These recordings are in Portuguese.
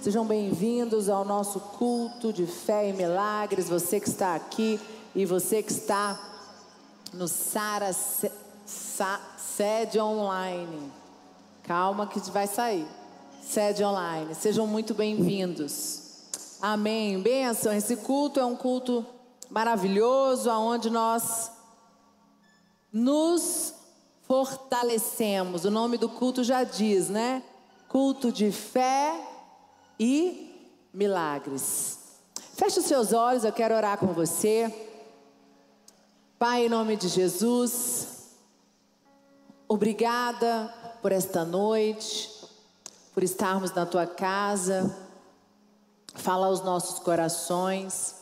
Sejam bem-vindos ao nosso culto de fé e milagres. Você que está aqui e você que está no Sara Sede Online. Calma que vai sair. Sede Online. Sejam muito bem-vindos. Amém. Benção. Esse culto é um culto maravilhoso, aonde nós nos fortalecemos. O nome do culto já diz, né? Culto de fé e milagres. Feche os seus olhos, eu quero orar com você. Pai, em nome de Jesus, obrigada por esta noite, por estarmos na tua casa. Fala aos nossos corações.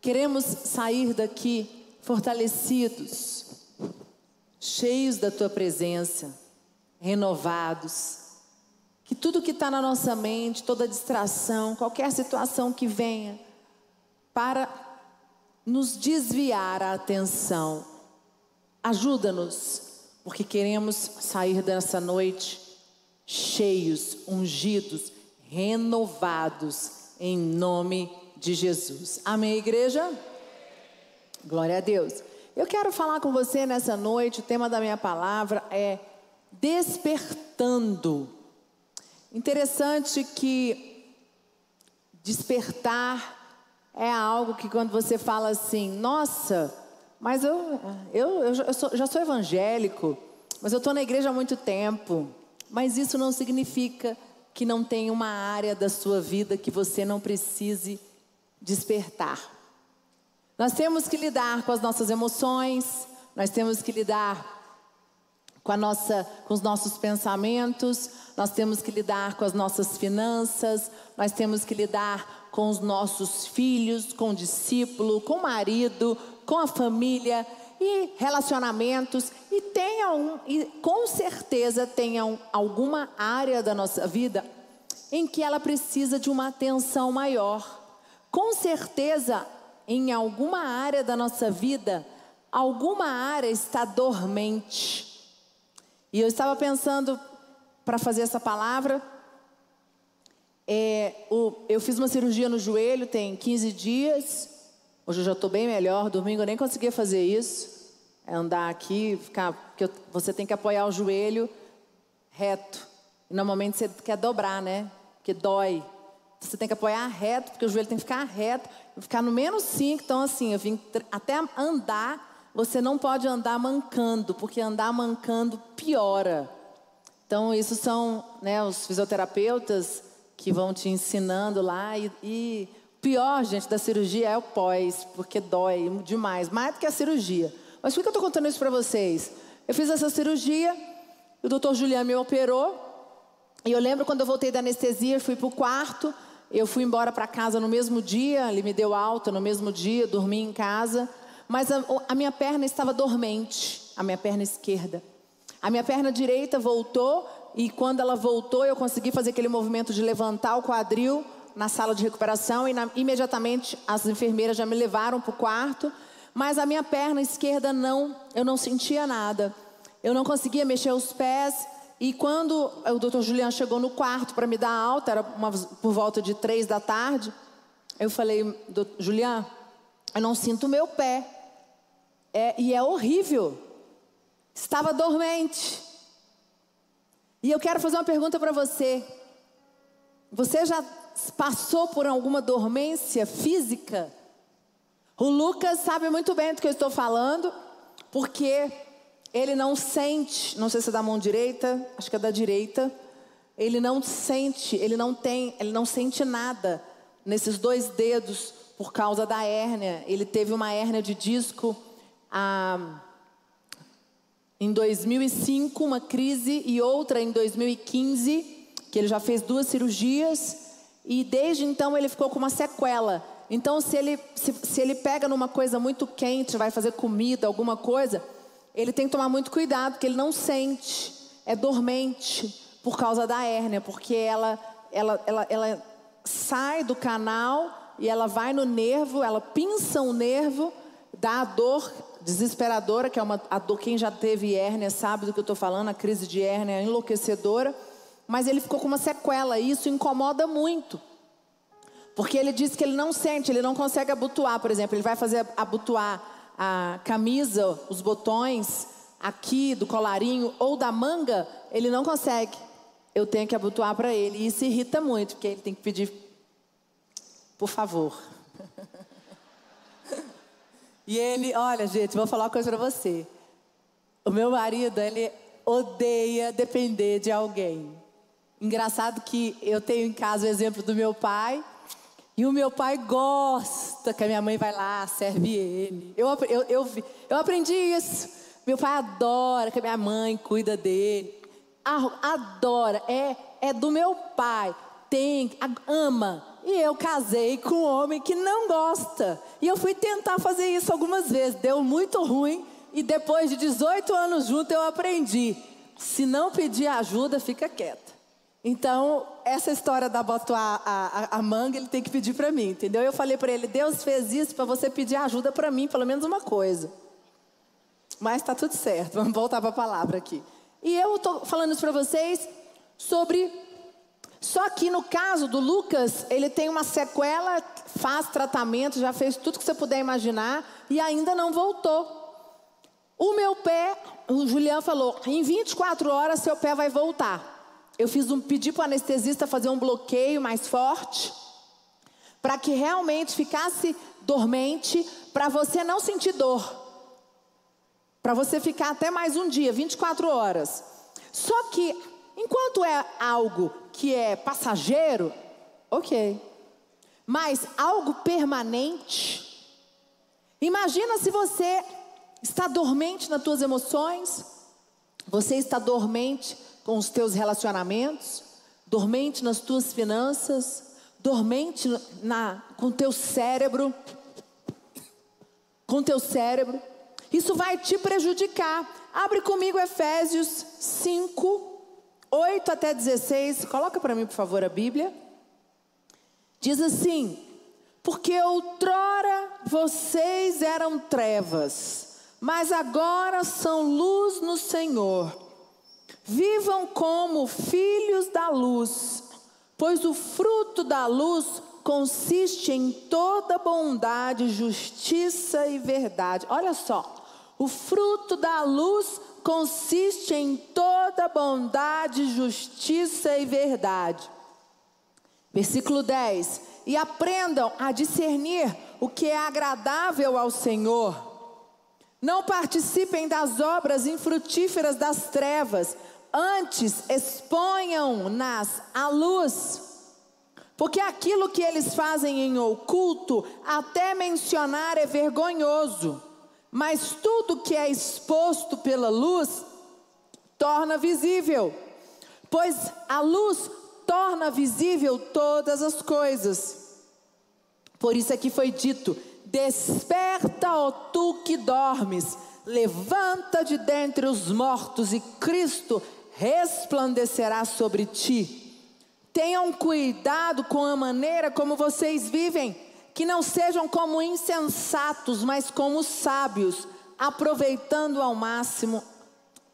Queremos sair daqui fortalecidos, cheios da tua presença, renovados. Que tudo que está na nossa mente, toda distração, qualquer situação que venha, para nos desviar a atenção, ajuda-nos, porque queremos sair dessa noite cheios, ungidos, renovados, em nome de Jesus. Amém, igreja? Glória a Deus. Eu quero falar com você nessa noite, o tema da minha palavra é despertando. Interessante que despertar é algo que quando você fala assim, nossa, mas eu, eu, eu, já, sou, já sou evangélico, mas eu estou na igreja há muito tempo. Mas isso não significa que não tem uma área da sua vida que você não precise despertar. Nós temos que lidar com as nossas emoções, nós temos que lidar com, a nossa, com os nossos pensamentos, nós temos que lidar com as nossas finanças, nós temos que lidar com os nossos filhos, com o discípulo, com o marido, com a família e relacionamentos e tenham e com certeza tenham alguma área da nossa vida em que ela precisa de uma atenção maior. Com certeza em alguma área da nossa vida, alguma área está dormente. E eu estava pensando para fazer essa palavra. É, o, eu fiz uma cirurgia no joelho tem 15 dias. Hoje eu já estou bem melhor. Domingo eu nem conseguia fazer isso. É andar aqui, ficar. Porque você tem que apoiar o joelho reto. E normalmente você quer dobrar, né? Porque dói. Você tem que apoiar reto, porque o joelho tem que ficar reto, ficar no menos 5. Então, assim, eu vim até andar, você não pode andar mancando, porque andar mancando piora. Então, isso são né, os fisioterapeutas que vão te ensinando lá. E, e pior, gente, da cirurgia é o pós, porque dói demais, mais do que a cirurgia. Mas por que eu estou contando isso para vocês? Eu fiz essa cirurgia, o doutor Juliano me operou, e eu lembro quando eu voltei da anestesia, fui para o quarto, eu fui embora para casa no mesmo dia, ele me deu alta no mesmo dia, dormi em casa, mas a, a minha perna estava dormente, a minha perna esquerda. A minha perna direita voltou e quando ela voltou, eu consegui fazer aquele movimento de levantar o quadril na sala de recuperação e na, imediatamente as enfermeiras já me levaram para o quarto, mas a minha perna esquerda não, eu não sentia nada. Eu não conseguia mexer os pés, e quando o doutor Juliano chegou no quarto para me dar alta, era uma, por volta de três da tarde, eu falei, Juliano, eu não sinto o meu pé. É, e é horrível. Estava dormente. E eu quero fazer uma pergunta para você. Você já passou por alguma dormência física? O Lucas sabe muito bem do que eu estou falando, porque ele não sente, não sei se é da mão direita, acho que é da direita. Ele não sente, ele não tem, ele não sente nada nesses dois dedos por causa da hérnia. Ele teve uma hérnia de disco ah, em 2005, uma crise, e outra em 2015, que ele já fez duas cirurgias, e desde então ele ficou com uma sequela. Então, se ele, se, se ele pega numa coisa muito quente, vai fazer comida, alguma coisa, ele tem que tomar muito cuidado, porque ele não sente, é dormente por causa da hérnia, porque ela, ela, ela, ela sai do canal e ela vai no nervo, ela pinça o nervo, dá a dor desesperadora, que é uma a dor, quem já teve hérnia sabe do que eu estou falando, a crise de hérnia é enlouquecedora, mas ele ficou com uma sequela e isso incomoda muito. Porque ele diz que ele não sente, ele não consegue abotoar, por exemplo, ele vai fazer abotoar a camisa, os botões aqui do colarinho ou da manga, ele não consegue. Eu tenho que abotoar para ele e isso irrita muito, porque ele tem que pedir por favor. E ele, olha, gente, vou falar uma coisa para você. O meu marido, ele odeia depender de alguém. Engraçado que eu tenho em casa o exemplo do meu pai. E o meu pai gosta que a minha mãe vai lá, serve ele. Eu, eu, eu, eu aprendi isso. Meu pai adora que a minha mãe cuida dele. Adora, é, é do meu pai. Tem, ama. E eu casei com um homem que não gosta. E eu fui tentar fazer isso algumas vezes. Deu muito ruim. E depois de 18 anos junto, eu aprendi. Se não pedir ajuda, fica quieta. Então, essa história da boto a, a, a manga, ele tem que pedir para mim, entendeu? Eu falei para ele: Deus fez isso para você pedir ajuda para mim, pelo menos uma coisa. Mas está tudo certo, vamos voltar para a palavra aqui. E eu estou falando isso para vocês sobre. Só que no caso do Lucas, ele tem uma sequela, faz tratamento, já fez tudo que você puder imaginar e ainda não voltou. O meu pé, o Julião falou, em 24 horas seu pé vai voltar. Eu fiz um pedi para o anestesista fazer um bloqueio mais forte, para que realmente ficasse dormente, para você não sentir dor. Para você ficar até mais um dia, 24 horas. Só que, enquanto é algo que é passageiro, ok. Mas algo permanente. Imagina se você está dormente nas tuas emoções, você está dormente com os teus relacionamentos, dormente nas tuas finanças, dormente na, com o teu cérebro, com teu cérebro. Isso vai te prejudicar. Abre comigo Efésios 5, 8 até 16. Coloca para mim, por favor, a Bíblia. Diz assim: Porque outrora vocês eram trevas, mas agora são luz no Senhor. Vivam como filhos da luz, pois o fruto da luz consiste em toda bondade, justiça e verdade. Olha só, o fruto da luz consiste em toda bondade, justiça e verdade. Versículo 10: E aprendam a discernir o que é agradável ao Senhor. Não participem das obras infrutíferas das trevas, Antes exponham-nas à luz, porque aquilo que eles fazem em oculto, até mencionar é vergonhoso, mas tudo que é exposto pela luz torna visível, pois a luz torna visível todas as coisas. Por isso aqui foi dito: Desperta, ó tu que dormes, levanta de dentre os mortos e Cristo resplandecerá sobre ti. Tenham cuidado com a maneira como vocês vivem, que não sejam como insensatos, mas como sábios, aproveitando ao máximo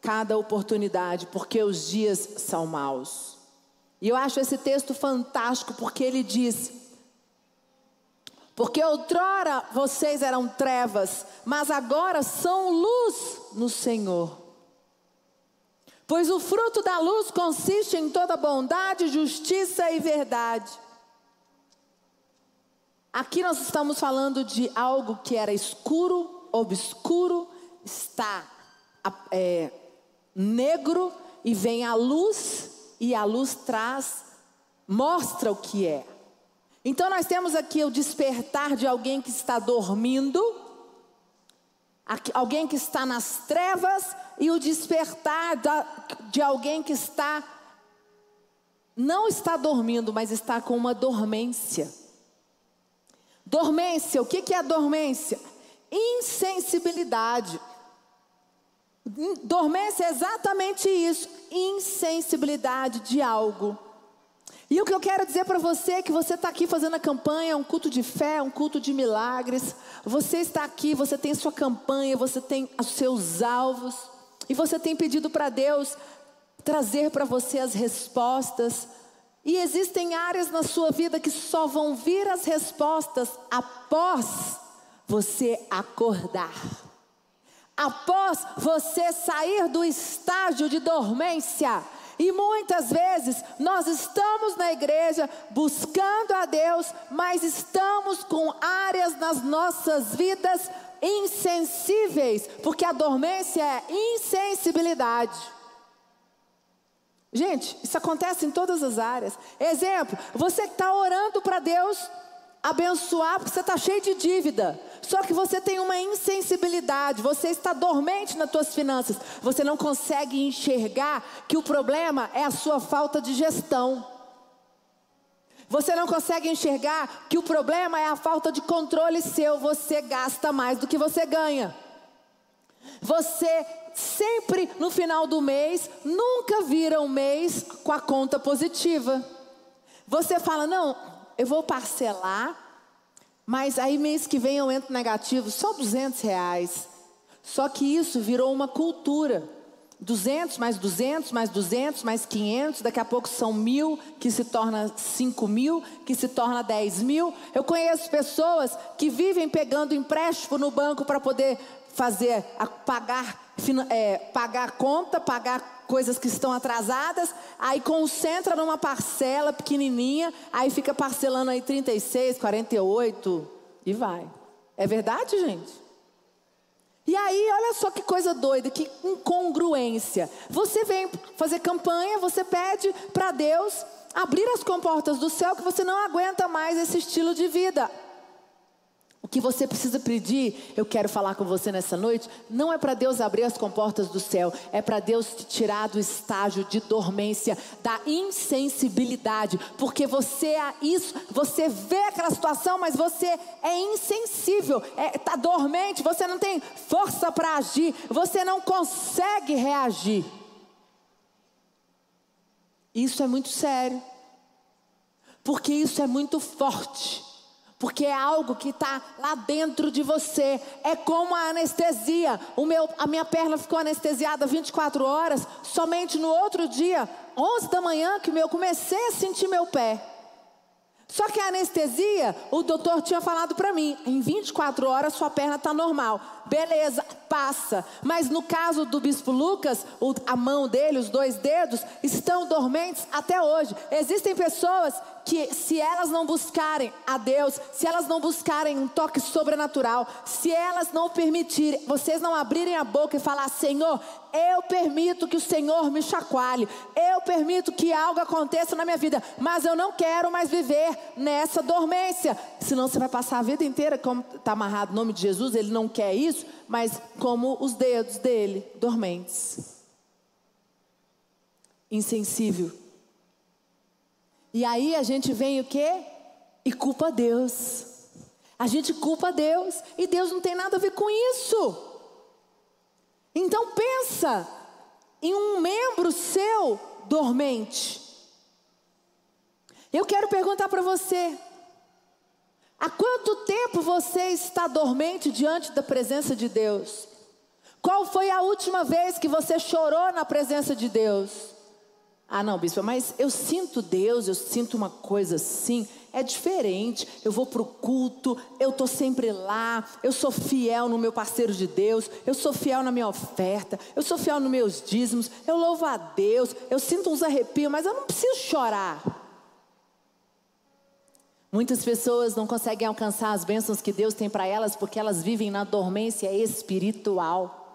cada oportunidade, porque os dias são maus. E eu acho esse texto fantástico, porque ele diz: Porque outrora vocês eram trevas, mas agora são luz no Senhor. Pois o fruto da luz consiste em toda bondade, justiça e verdade. Aqui nós estamos falando de algo que era escuro, obscuro, está é, negro e vem a luz e a luz traz, mostra o que é. Então nós temos aqui o despertar de alguém que está dormindo, alguém que está nas trevas e o despertar de alguém que está, não está dormindo, mas está com uma dormência. Dormência, o que é dormência? Insensibilidade. Dormência é exatamente isso, insensibilidade de algo. E o que eu quero dizer para você é que você está aqui fazendo a campanha, um culto de fé, um culto de milagres. Você está aqui, você tem sua campanha, você tem os seus alvos. E você tem pedido para Deus trazer para você as respostas. E existem áreas na sua vida que só vão vir as respostas após você acordar. Após você sair do estágio de dormência. E muitas vezes nós estamos na igreja buscando a Deus, mas estamos com áreas nas nossas vidas insensíveis, porque a dormência é insensibilidade. Gente, isso acontece em todas as áreas. Exemplo, você está orando para Deus abençoar porque você está cheio de dívida. Só que você tem uma insensibilidade, você está dormente nas suas finanças. Você não consegue enxergar que o problema é a sua falta de gestão. Você não consegue enxergar que o problema é a falta de controle seu. Você gasta mais do que você ganha. Você sempre no final do mês nunca vira um mês com a conta positiva. Você fala: não, eu vou parcelar mas aí mês que vem eu entro negativo, só 200 reais. Só que isso virou uma cultura. 200 mais 200 mais 200 mais 500, daqui a pouco são mil, que se torna 5 mil, que se torna 10 mil. Eu conheço pessoas que vivem pegando empréstimo no banco para poder fazer, pagar, é, pagar conta, pagar coisas que estão atrasadas, aí concentra numa parcela pequenininha, aí fica parcelando aí 36, 48 e vai. É verdade, gente? E aí, olha só que coisa doida, que incongruência. Você vem fazer campanha, você pede para Deus abrir as comportas do céu que você não aguenta mais esse estilo de vida. O que você precisa pedir, eu quero falar com você nessa noite, não é para Deus abrir as comportas do céu, é para Deus te tirar do estágio de dormência, da insensibilidade, porque você é isso, você vê aquela situação, mas você é insensível, está é, tá dormente, você não tem força para agir, você não consegue reagir. Isso é muito sério, porque isso é muito forte porque é algo que está lá dentro de você. É como a anestesia. O meu, a minha perna ficou anestesiada 24 horas. Somente no outro dia, 11 da manhã, que eu comecei a sentir meu pé. Só que a anestesia, o doutor tinha falado para mim, em 24 horas sua perna está normal. Beleza, passa. Mas no caso do bispo Lucas, a mão dele, os dois dedos, estão dormentes até hoje. Existem pessoas que, se elas não buscarem a Deus, se elas não buscarem um toque sobrenatural, se elas não permitirem, vocês não abrirem a boca e falar: Senhor, eu permito que o Senhor me chacoalhe, eu permito que algo aconteça na minha vida, mas eu não quero mais viver nessa dormência. Senão você vai passar a vida inteira, como está amarrado o nome de Jesus, ele não quer isso, mas como os dedos dele, dormentes. Insensível e aí a gente vem o quê? E culpa Deus. A gente culpa Deus e Deus não tem nada a ver com isso. Então pensa em um membro seu dormente. Eu quero perguntar para você: há quanto tempo você está dormente diante da presença de Deus? Qual foi a última vez que você chorou na presença de Deus? Ah, não, bispo, mas eu sinto Deus, eu sinto uma coisa assim, é diferente. Eu vou para o culto, eu estou sempre lá, eu sou fiel no meu parceiro de Deus, eu sou fiel na minha oferta, eu sou fiel nos meus dízimos, eu louvo a Deus, eu sinto uns arrepios, mas eu não preciso chorar. Muitas pessoas não conseguem alcançar as bênçãos que Deus tem para elas porque elas vivem na dormência espiritual.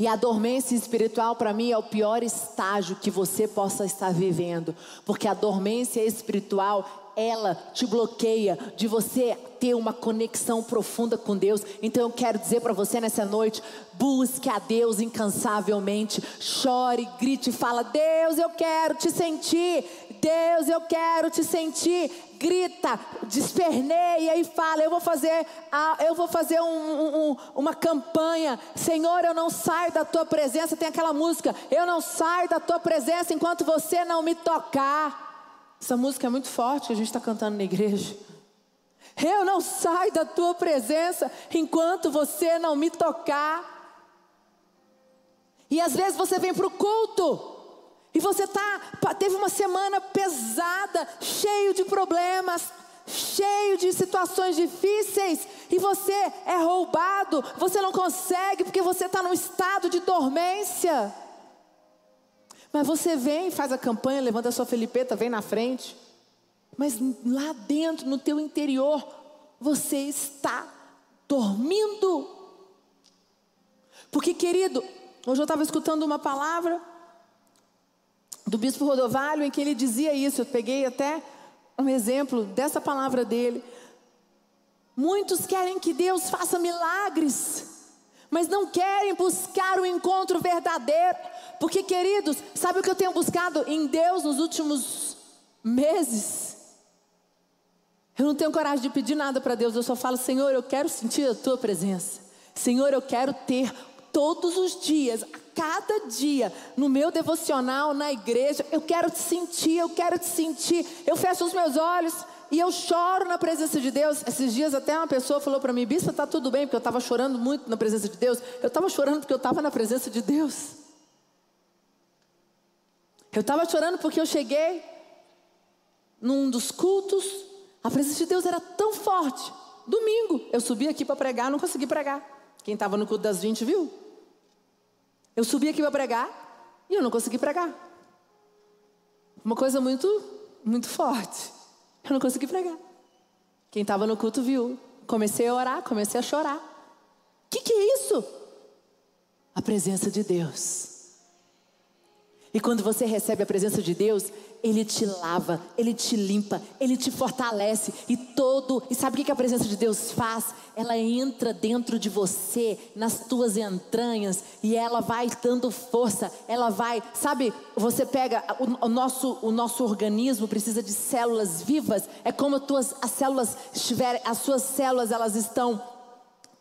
E a dormência espiritual, para mim, é o pior estágio que você possa estar vivendo. Porque a dormência espiritual, ela te bloqueia de você ter uma conexão profunda com Deus. Então eu quero dizer para você nessa noite: busque a Deus incansavelmente, chore, grite, fala: Deus, eu quero te sentir. Deus, eu quero te sentir grita, desperneia e fala: Eu vou fazer, eu vou fazer um, um, uma campanha. Senhor, eu não saio da tua presença. Tem aquela música: Eu não saio da tua presença enquanto você não me tocar. Essa música é muito forte que a gente está cantando na igreja. Eu não saio da tua presença enquanto você não me tocar. E às vezes você vem para o culto e você tá, teve uma semana pesada, cheio de problemas, cheio de situações difíceis, e você é roubado, você não consegue porque você está num estado de dormência. Mas você vem, faz a campanha, levanta a sua felipeta, vem na frente. Mas lá dentro, no teu interior, você está dormindo. Porque, querido, hoje eu estava escutando uma palavra do bispo Rodovalho em que ele dizia isso. Eu peguei até um exemplo dessa palavra dele. Muitos querem que Deus faça milagres, mas não querem buscar o encontro verdadeiro. Porque, queridos, sabe o que eu tenho buscado em Deus nos últimos meses? Eu não tenho coragem de pedir nada para Deus, eu só falo, Senhor, eu quero sentir a tua presença. Senhor, eu quero ter todos os dias, a cada dia, no meu devocional, na igreja, eu quero te sentir, eu quero te sentir. Eu fecho os meus olhos e eu choro na presença de Deus. Esses dias até uma pessoa falou para mim, bispo, está tudo bem, porque eu estava chorando muito na presença de Deus. Eu estava chorando porque eu estava na presença de Deus. Eu estava chorando porque eu cheguei num dos cultos, a presença de Deus era tão forte. Domingo, eu subi aqui para pregar, não consegui pregar. Quem estava no culto das 20 viu? Eu subi aqui para pregar e eu não consegui pregar. Uma coisa muito, muito forte. Eu não consegui pregar. Quem estava no culto viu. Comecei a orar, comecei a chorar. O que, que é isso? A presença de Deus. E quando você recebe a presença de Deus, Ele te lava, Ele te limpa, Ele te fortalece. E todo. E sabe o que a presença de Deus faz? Ela entra dentro de você, nas tuas entranhas, e ela vai dando força. Ela vai. Sabe, você pega. O, o nosso, o nosso organismo precisa de células vivas. É como as, tuas, as células estiverem. As suas células, elas estão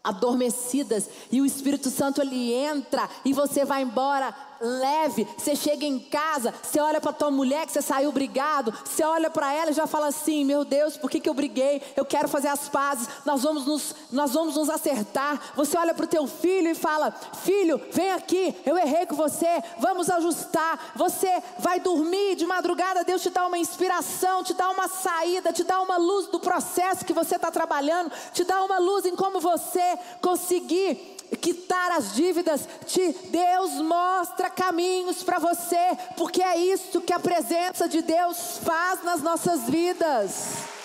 adormecidas e o Espírito Santo ele entra e você vai embora leve. Você chega em casa, você olha para tua mulher que você saiu brigado, você olha para ela e já fala assim: Meu Deus, por que, que eu briguei? Eu quero fazer as pazes, nós vamos nos, nós vamos nos acertar. Você olha para o teu filho e fala: Filho, vem aqui, eu errei com você, vamos ajustar. Você vai dormir de madrugada, Deus te dá uma inspiração, te dá uma saída, te dá uma luz do processo que você está trabalhando, te dá uma luz em como você conseguir quitar as dívidas, te, Deus mostra caminhos para você, porque é isso que a presença de Deus faz nas nossas vidas.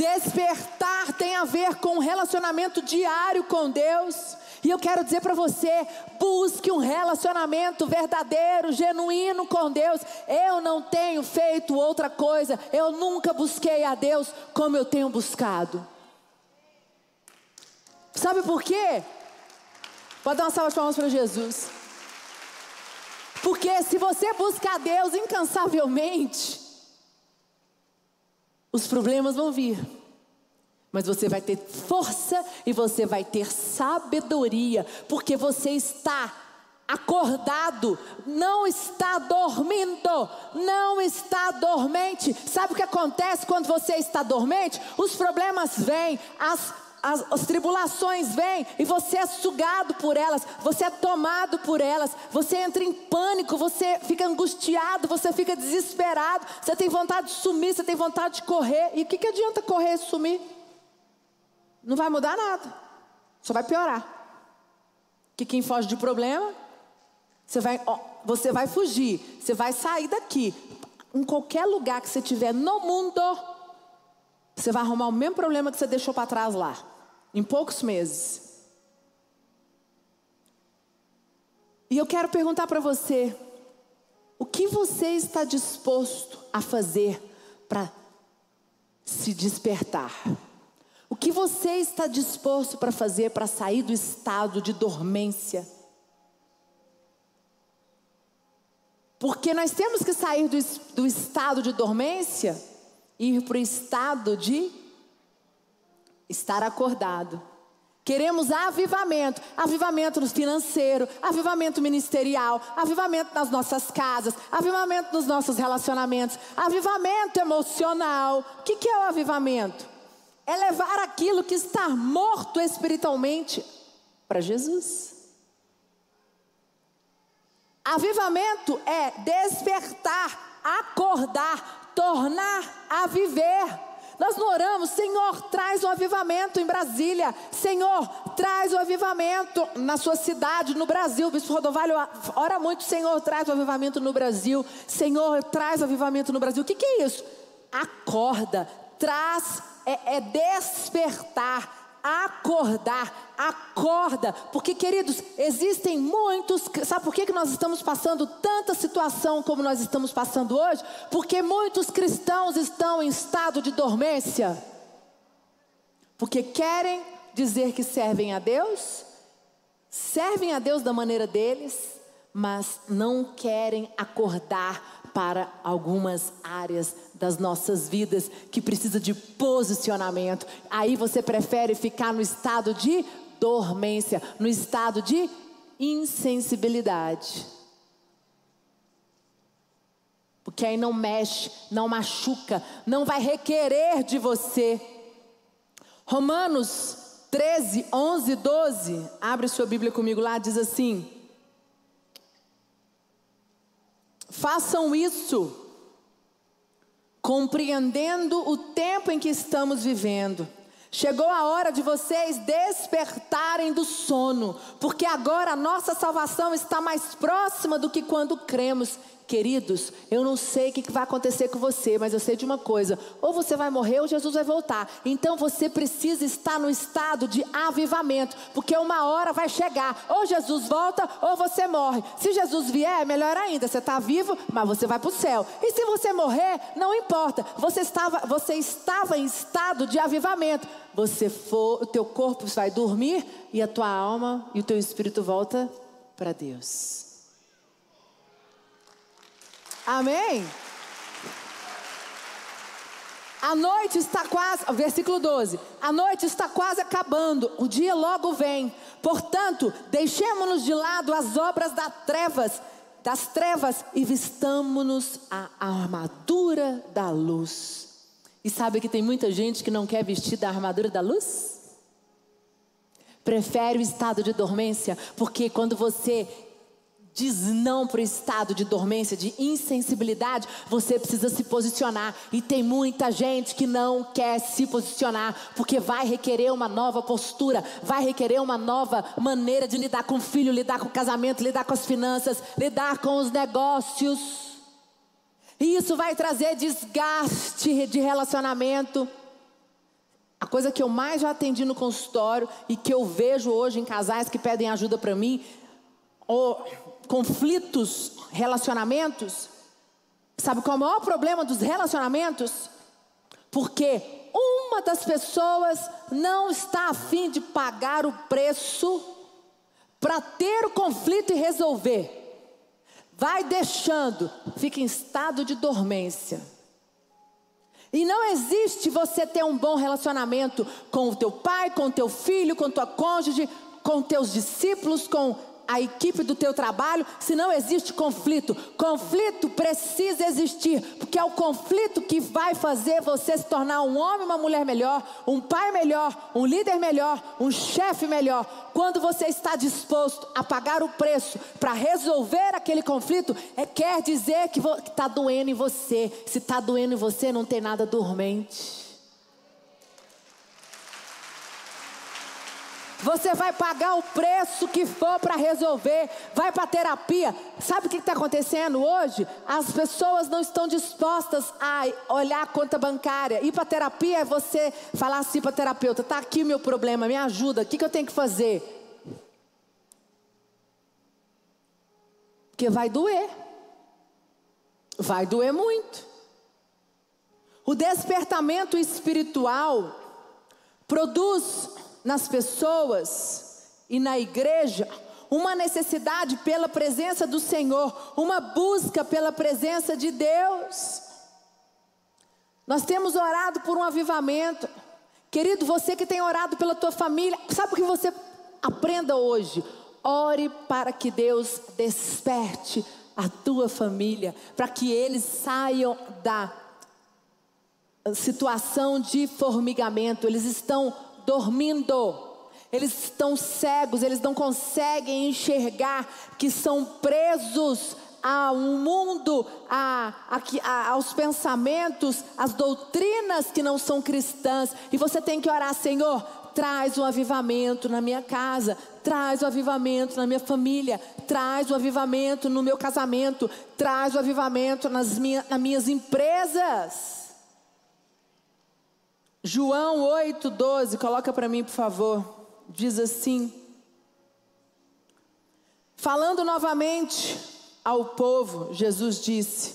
Despertar tem a ver com um relacionamento diário com Deus. E eu quero dizer para você: busque um relacionamento verdadeiro, genuíno com Deus. Eu não tenho feito outra coisa, eu nunca busquei a Deus como eu tenho buscado. Sabe por quê? Pode dar uma salva de palmas para Jesus. Porque se você buscar Deus incansavelmente, os problemas vão vir. Mas você vai ter força e você vai ter sabedoria, porque você está acordado, não está dormindo, não está dormente. Sabe o que acontece quando você está dormente? Os problemas vêm, as, as, as, tribulações vêm e você é sugado por elas, você é tomado por elas, você entra em pânico, você fica angustiado, você fica desesperado, você tem vontade de sumir, você tem vontade de correr. E o que, que adianta correr e sumir? não vai mudar nada, só vai piorar. Que quem foge de problema, você vai, ó, você vai fugir, você vai sair daqui. Em qualquer lugar que você estiver no mundo, você vai arrumar o mesmo problema que você deixou para trás lá, em poucos meses. E eu quero perguntar para você: o que você está disposto a fazer para se despertar? O que você está disposto para fazer para sair do estado de dormência? Porque nós temos que sair do, do estado de dormência ir para o estado de estar acordado. Queremos avivamento, avivamento financeiro, avivamento ministerial, avivamento nas nossas casas, avivamento nos nossos relacionamentos, avivamento emocional. O que, que é o avivamento? é levar aquilo que está morto espiritualmente para Jesus. Avivamento é despertar, acordar, tornar a viver. Nós não oramos, Senhor, traz o avivamento em Brasília. Senhor, traz o avivamento na sua cidade, no Brasil. O Bispo Rodovalho ora muito, Senhor, traz o avivamento no Brasil. Senhor, traz o avivamento no Brasil. O que, que é isso? Acorda, traz, é, é despertar acordar, acorda, porque queridos, existem muitos, sabe por que, que nós estamos passando tanta situação como nós estamos passando hoje? Porque muitos cristãos estão em estado de dormência, porque querem dizer que servem a Deus, servem a Deus da maneira deles, mas não querem acordar para algumas áreas das nossas vidas que precisa de posicionamento. Aí você prefere ficar no estado de dormência, no estado de insensibilidade. Porque aí não mexe, não machuca, não vai requerer de você. Romanos 13, 11, 12. Abre sua Bíblia comigo lá, diz assim: Façam isso, compreendendo o tempo em que estamos vivendo. Chegou a hora de vocês despertarem do sono, porque agora a nossa salvação está mais próxima do que quando cremos. Queridos, eu não sei o que vai acontecer com você, mas eu sei de uma coisa: ou você vai morrer ou Jesus vai voltar. Então você precisa estar no estado de avivamento, porque uma hora vai chegar: ou Jesus volta ou você morre. Se Jesus vier, melhor ainda, você está vivo, mas você vai para o céu. E se você morrer, não importa, você estava, você estava em estado de avivamento. Você for, o teu corpo vai dormir e a tua alma e o teu espírito volta para Deus. Amém? A noite está quase, versículo 12. A noite está quase acabando, o dia logo vem. Portanto, deixemos-nos de lado as obras das trevas, das trevas e vistamos-nos a armadura da luz. E sabe que tem muita gente que não quer vestir da armadura da luz? Prefere o estado de dormência, porque quando você diz não para o estado de dormência, de insensibilidade, você precisa se posicionar. E tem muita gente que não quer se posicionar, porque vai requerer uma nova postura, vai requerer uma nova maneira de lidar com o filho, lidar com o casamento, lidar com as finanças, lidar com os negócios. E isso vai trazer desgaste de relacionamento. A coisa que eu mais já atendi no consultório e que eu vejo hoje em casais que pedem ajuda para mim, ou conflitos, relacionamentos. Sabe qual é o maior problema dos relacionamentos? Porque uma das pessoas não está afim de pagar o preço para ter o conflito e resolver. Vai deixando, fica em estado de dormência. E não existe você ter um bom relacionamento com o teu pai, com o teu filho, com tua cônjuge, com teus discípulos, com a equipe do teu trabalho se não existe conflito. Conflito precisa existir, porque é o conflito que vai fazer você se tornar um homem, uma mulher melhor, um pai melhor, um líder melhor, um chefe melhor. Quando você está disposto a pagar o preço para resolver aquele conflito, é, quer dizer que está doendo em você. Se está doendo em você, não tem nada dormente. Você vai pagar o preço que for para resolver. Vai para terapia. Sabe o que está acontecendo hoje? As pessoas não estão dispostas a olhar a conta bancária. Ir para terapia é você falar assim para terapeuta: está aqui o meu problema, me ajuda. O que, que eu tenho que fazer? Porque vai doer. Vai doer muito. O despertamento espiritual produz nas pessoas e na igreja uma necessidade pela presença do Senhor, uma busca pela presença de Deus. Nós temos orado por um avivamento. Querido, você que tem orado pela tua família, sabe o que você aprenda hoje? Ore para que Deus desperte a tua família, para que eles saiam da situação de formigamento, eles estão dormindo. Eles estão cegos, eles não conseguem enxergar que são presos ao mundo, a, a, a, aos pensamentos, às doutrinas que não são cristãs. E você tem que orar, Senhor, traz um avivamento na minha casa, traz o um avivamento na minha família, traz o um avivamento no meu casamento, traz o um avivamento nas, minha, nas minhas empresas. João 8,12, coloca para mim, por favor. Diz assim: Falando novamente ao povo, Jesus disse: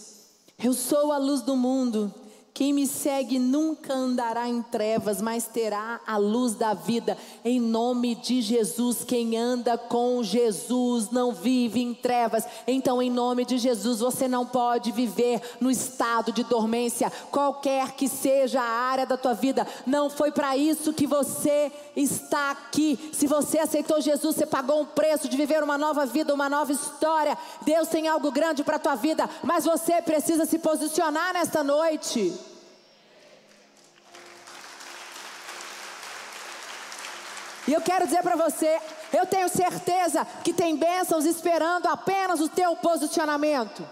Eu sou a luz do mundo. Quem me segue nunca andará em trevas, mas terá a luz da vida. Em nome de Jesus, quem anda com Jesus não vive em trevas. Então, em nome de Jesus, você não pode viver no estado de dormência, qualquer que seja a área da tua vida. Não foi para isso que você está aqui. Se você aceitou Jesus, você pagou um preço de viver uma nova vida, uma nova história. Deus tem algo grande para a tua vida, mas você precisa se posicionar nesta noite. E eu quero dizer para você, eu tenho certeza que tem bênçãos esperando apenas o teu posicionamento.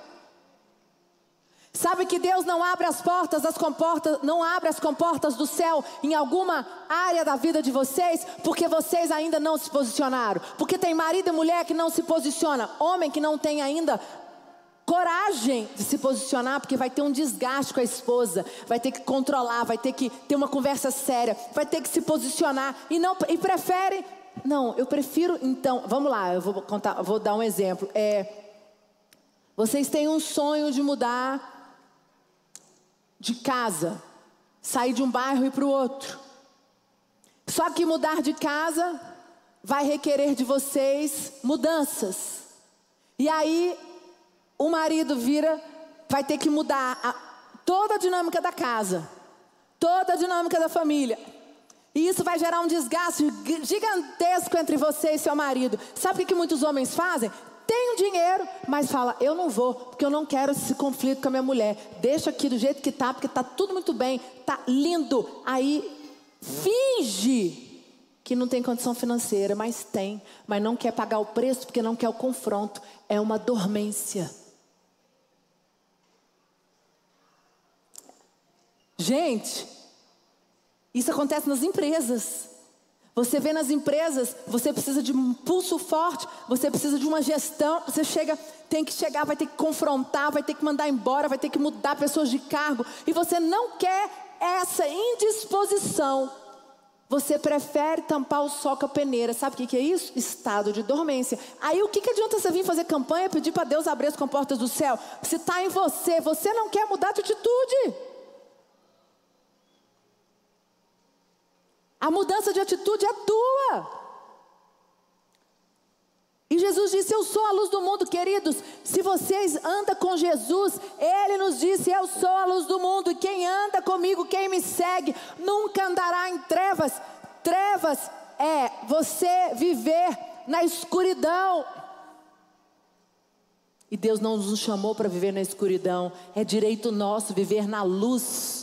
Sabe que Deus não abre as portas das comportas, não abre as comportas do céu em alguma área da vida de vocês, porque vocês ainda não se posicionaram. Porque tem marido e mulher que não se posiciona, homem que não tem ainda coragem de se posicionar, porque vai ter um desgaste com a esposa, vai ter que controlar, vai ter que ter uma conversa séria, vai ter que se posicionar e não e prefere, não, eu prefiro então, vamos lá, eu vou contar, vou dar um exemplo. É, vocês têm um sonho de mudar de casa, sair de um bairro e para o outro. Só que mudar de casa vai requerer de vocês mudanças. E aí o marido vira, vai ter que mudar a, toda a dinâmica da casa, toda a dinâmica da família. E isso vai gerar um desgaste gigantesco entre você e seu marido. Sabe o que muitos homens fazem? Tem dinheiro, mas fala, eu não vou, porque eu não quero esse conflito com a minha mulher. Deixa aqui do jeito que tá, porque tá tudo muito bem, tá lindo. Aí finge que não tem condição financeira, mas tem, mas não quer pagar o preço porque não quer o confronto. É uma dormência. Gente, isso acontece nas empresas. Você vê nas empresas, você precisa de um pulso forte, você precisa de uma gestão, você chega, tem que chegar, vai ter que confrontar, vai ter que mandar embora, vai ter que mudar pessoas de cargo, e você não quer essa indisposição. Você prefere tampar o sol com a peneira. Sabe o que, é isso? Estado de dormência. Aí o que, adianta você vir fazer campanha, pedir para Deus abrir as comportas do céu? Se está em você, você não quer mudar de atitude. A mudança de atitude é tua. E Jesus disse: Eu sou a luz do mundo, queridos. Se vocês andam com Jesus, Ele nos disse: Eu sou a luz do mundo. E quem anda comigo, quem me segue, nunca andará em trevas. Trevas é você viver na escuridão. E Deus não nos chamou para viver na escuridão, é direito nosso viver na luz.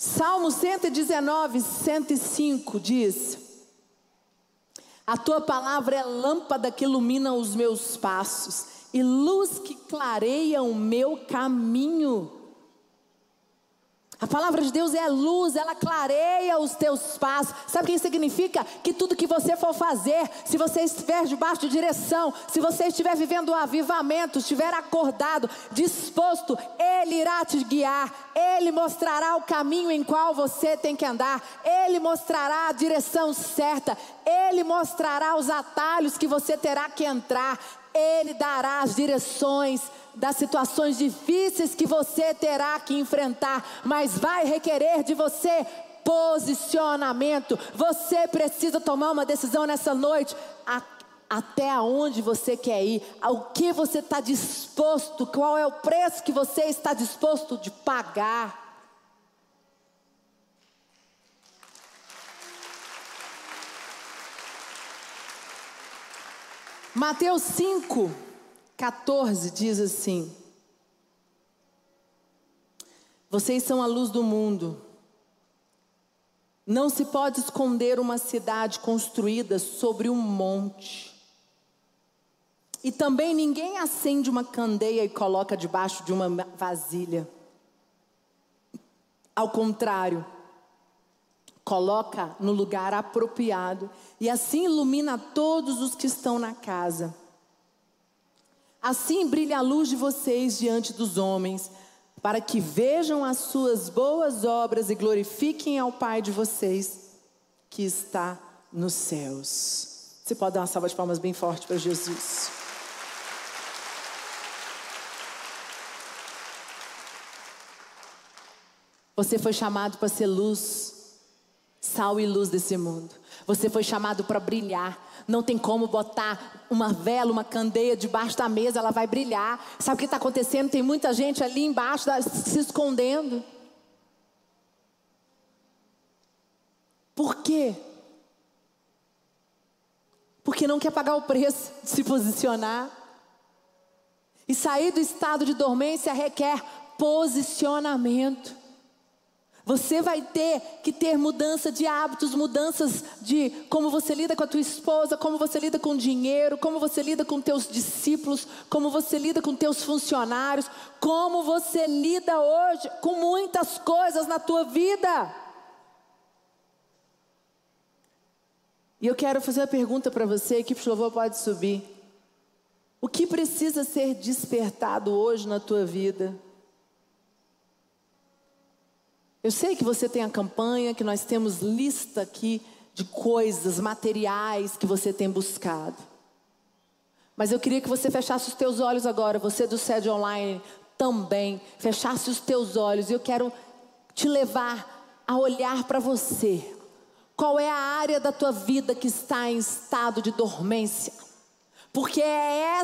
Salmo 119, 105 diz: A tua palavra é lâmpada que ilumina os meus passos e luz que clareia o meu caminho. A palavra de Deus é luz, ela clareia os teus passos. Sabe o que isso significa? Que tudo que você for fazer, se você estiver debaixo de direção, se você estiver vivendo um avivamento, estiver acordado, disposto, Ele irá te guiar, Ele mostrará o caminho em qual você tem que andar, Ele mostrará a direção certa, Ele mostrará os atalhos que você terá que entrar, Ele dará as direções das situações difíceis que você terá que enfrentar, mas vai requerer de você posicionamento. Você precisa tomar uma decisão nessa noite. até aonde você quer ir, ao que você está disposto, qual é o preço que você está disposto de pagar. Mateus 5, 14 diz assim: Vocês são a luz do mundo. Não se pode esconder uma cidade construída sobre um monte. E também ninguém acende uma candeia e coloca debaixo de uma vasilha. Ao contrário, coloca no lugar apropriado e assim ilumina todos os que estão na casa. Assim brilha a luz de vocês diante dos homens, para que vejam as suas boas obras e glorifiquem ao Pai de vocês que está nos céus. Você pode dar uma salva de palmas bem forte para Jesus. Você foi chamado para ser luz, sal e luz desse mundo. Você foi chamado para brilhar. Não tem como botar uma vela, uma candeia debaixo da mesa, ela vai brilhar. Sabe o que está acontecendo? Tem muita gente ali embaixo se escondendo. Por quê? Porque não quer pagar o preço de se posicionar. E sair do estado de dormência requer posicionamento. Você vai ter que ter mudança de hábitos, mudanças de como você lida com a tua esposa, como você lida com o dinheiro, como você lida com teus discípulos, como você lida com teus funcionários, como você lida hoje com muitas coisas na tua vida. E eu quero fazer uma pergunta para você, que o louvor pode subir. O que precisa ser despertado hoje na tua vida? Eu sei que você tem a campanha, que nós temos lista aqui de coisas, materiais que você tem buscado. Mas eu queria que você fechasse os teus olhos agora, você do SED Online também, fechasse os teus olhos. E eu quero te levar a olhar para você. Qual é a área da tua vida que está em estado de dormência? Porque é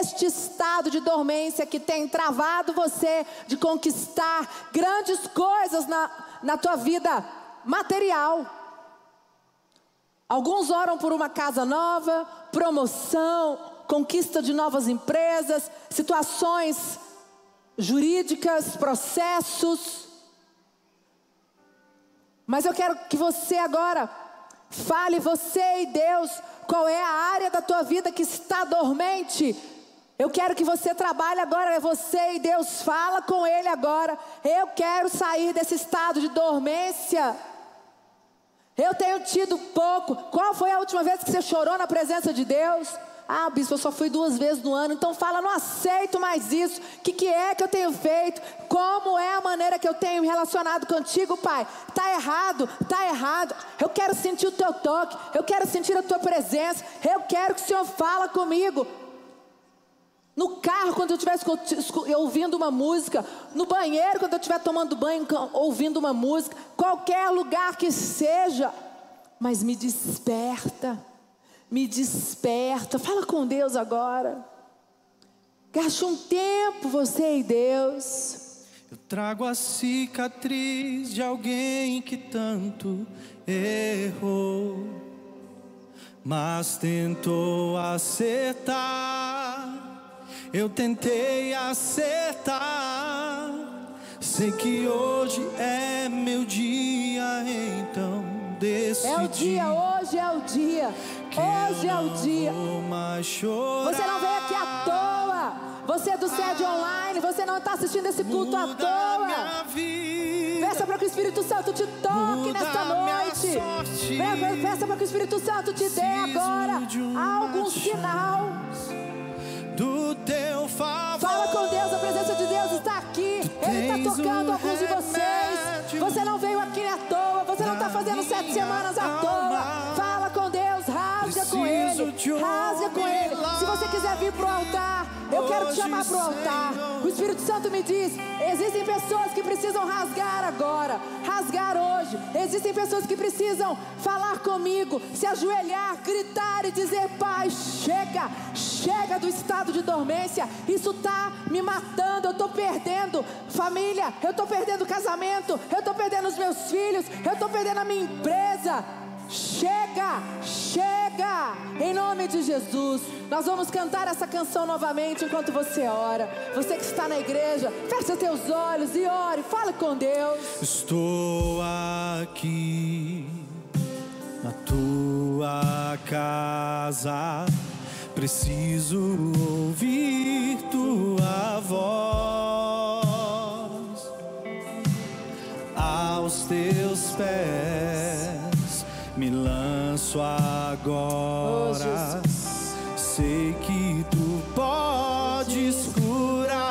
este estado de dormência que tem travado você de conquistar grandes coisas na, na tua vida material. Alguns oram por uma casa nova, promoção, conquista de novas empresas, situações jurídicas, processos. Mas eu quero que você agora fale, você e Deus, qual é a área da tua vida que está dormente. Eu quero que você trabalhe agora, é você e Deus fala com Ele agora. Eu quero sair desse estado de dormência. Eu tenho tido pouco. Qual foi a última vez que você chorou na presença de Deus? Ah, bispo, eu só fui duas vezes no ano. Então fala, não aceito mais isso. O que, que é que eu tenho feito? Como é a maneira que eu tenho relacionado contigo, Pai? Tá errado, tá errado. Eu quero sentir o teu toque. Eu quero sentir a tua presença. Eu quero que o Senhor fala comigo. No carro, quando eu estiver ouvindo uma música, no banheiro, quando eu estiver tomando banho, ouvindo uma música, qualquer lugar que seja, mas me desperta me desperta. Fala com Deus agora. Gaste um tempo, você e Deus. Eu trago a cicatriz de alguém que tanto errou, mas tentou acertar. Eu tentei acertar. Sei que hoje é meu dia, então decidi. É o dia, hoje é o dia. Hoje é o dia. Você não veio aqui à toa. Você é do sede online. Você não está assistindo esse culto à toa. Peça para que o Espírito Santo te toque nesta noite. Peça para que o Espírito Santo te dê agora algum sinal. Do teu favor. Fala com Deus, a presença de Deus está aqui. Ele está tocando alguns de vocês. Você não veio aqui à toa. Você não está fazendo sete semanas à toa. Fala com rasga com Ele. Se você quiser vir para o altar, eu quero te chamar para o altar. O Espírito Santo me diz: existem pessoas que precisam rasgar agora, rasgar hoje. Existem pessoas que precisam falar comigo, se ajoelhar, gritar e dizer: Pai, chega, chega do estado de dormência. Isso está me matando, eu estou perdendo família, eu estou perdendo casamento, eu estou perdendo os meus filhos, eu estou perdendo a minha empresa. Chega, chega, em nome de Jesus. Nós vamos cantar essa canção novamente enquanto você ora. Você que está na igreja, feche teus olhos e ore, fale com Deus. Estou aqui na tua casa, preciso ouvir tua voz aos teus pés. Me lanço agora. Sei que tu podes curar.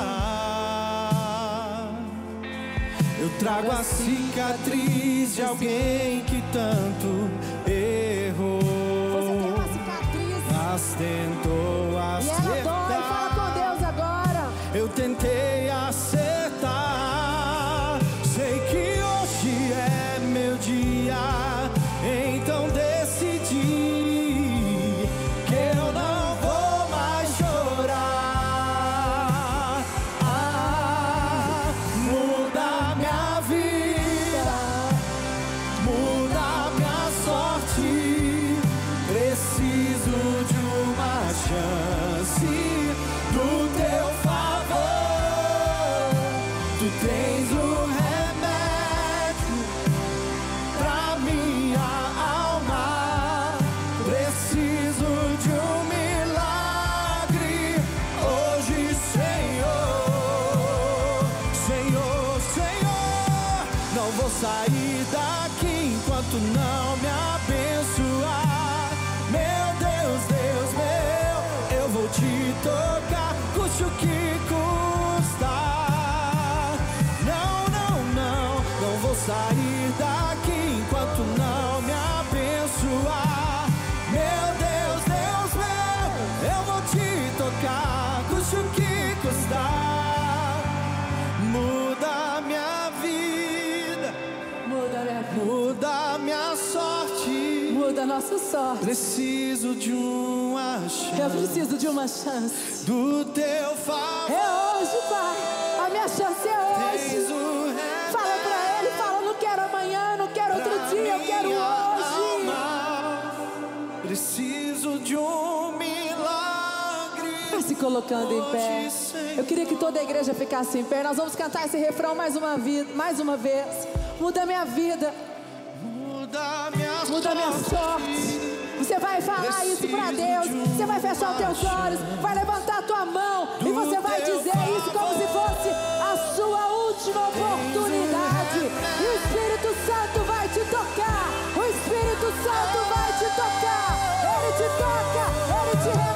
Eu trago a cicatriz de alguém que tanto errou. Você tem uma cicatriz Mas tentou chance. do teu favor. É hoje, Pai. A minha chance é hoje. Fala pra ele, fala, não quero amanhã, não quero outro dia, eu quero hoje. alma. Preciso de um milagre. Vai se colocando em pé. Eu queria que toda a igreja ficasse em pé. Nós vamos cantar esse refrão mais uma, mais uma vez. Muda minha vida, Muda minha muda minha sorte. Você vai falar isso pra Deus. Você vai fechar os teus olhos, vai levantar a tua mão e você vai dizer isso como se fosse a sua última oportunidade. E o Espírito Santo vai te tocar. O Espírito Santo vai te tocar. Ele te toca, ele te